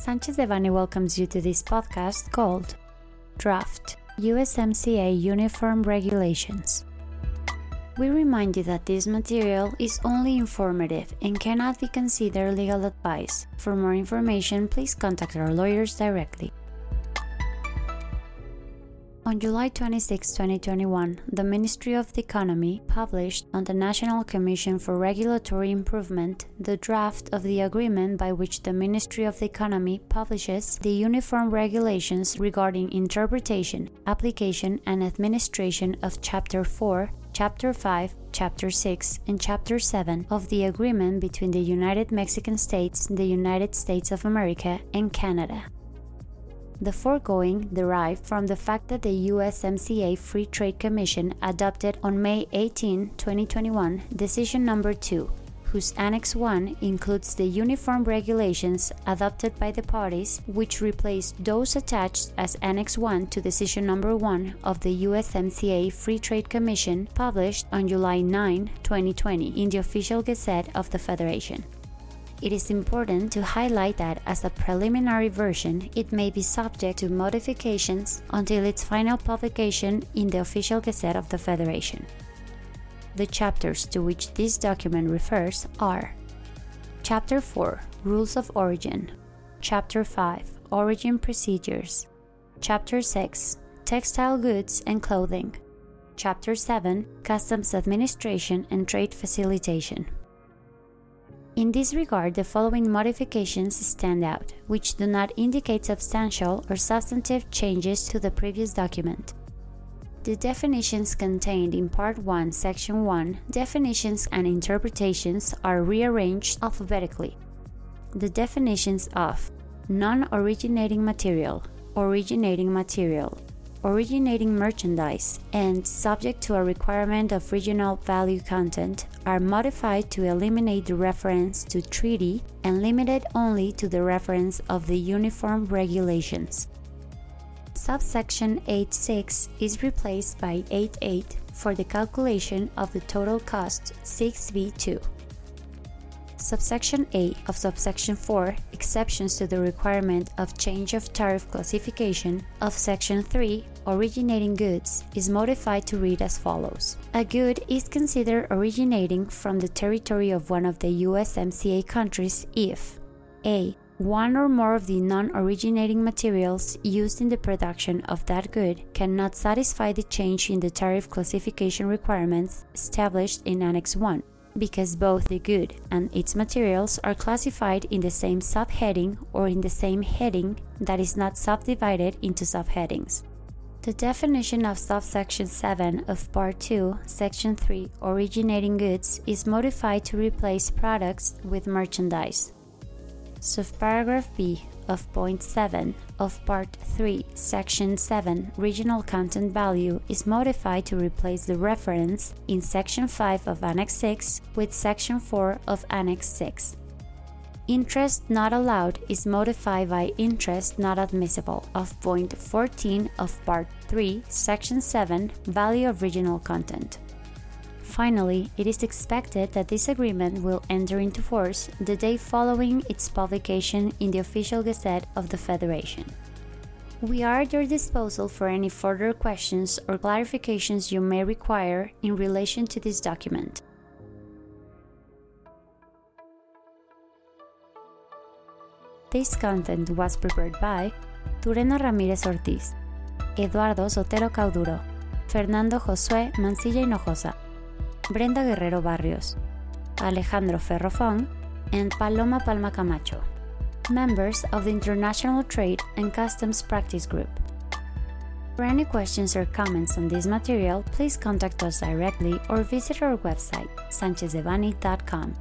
Sanchez Devanny welcomes you to this podcast called Draft USMCA Uniform Regulations. We remind you that this material is only informative and cannot be considered legal advice. For more information, please contact our lawyers directly. On July 26, 2021, the Ministry of the Economy published on the National Commission for Regulatory Improvement the draft of the agreement by which the Ministry of the Economy publishes the uniform regulations regarding interpretation, application, and administration of Chapter 4, Chapter 5, Chapter 6, and Chapter 7 of the agreement between the United Mexican States, the United States of America, and Canada. The foregoing derive from the fact that the USMCA Free Trade Commission adopted on May 18, 2021, Decision Number 2, whose Annex 1 includes the uniform regulations adopted by the parties, which replaced those attached as Annex 1 to Decision Number 1 of the USMCA Free Trade Commission, published on July 9, 2020, in the Official Gazette of the Federation it is important to highlight that as a preliminary version, it may be subject to modifications until its final publication in the Official Gazette of the Federation. The chapters to which this document refers are Chapter 4 Rules of Origin, Chapter 5 Origin Procedures, Chapter 6 Textile Goods and Clothing, Chapter 7 Customs Administration and Trade Facilitation. In this regard, the following modifications stand out, which do not indicate substantial or substantive changes to the previous document. The definitions contained in Part 1, Section 1, Definitions and Interpretations, are rearranged alphabetically. The definitions of non originating material, originating material, originating merchandise, and subject to a requirement of regional value content are modified to eliminate the reference to treaty and limited only to the reference of the uniform regulations. Subsection 8.6 is replaced by 8.8 for the calculation of the total cost 6b2. Subsection A of subsection 4 exceptions to the requirement of change of tariff classification of section 3 originating goods is modified to read as follows. A good is considered originating from the territory of one of the USMCA countries if A one or more of the non originating materials used in the production of that good cannot satisfy the change in the tariff classification requirements established in Annex 1 because both the good and its materials are classified in the same subheading or in the same heading that is not subdivided into subheadings. The definition of subsection 7 of Part 2, Section 3, originating goods, is modified to replace products with merchandise. Subparagraph B of point 7 of part 3 section 7 regional content value is modified to replace the reference in section 5 of annex 6 with section 4 of annex 6 interest not allowed is modified by interest not admissible of point 14 of part 3 section 7 value of regional content Finally, it is expected that this agreement will enter into force the day following its publication in the official Gazette of the Federation. We are at your disposal for any further questions or clarifications you may require in relation to this document. This content was prepared by Turena Ramírez Ortiz, Eduardo Sotero Cauduro, Fernando Josué Mancilla Hinojosa, Brenda Guerrero Barrios, Alejandro Ferrofón, and Paloma Palma Camacho, members of the International Trade and Customs Practice Group. For any questions or comments on this material, please contact us directly or visit our website, sanchezdevanny.com.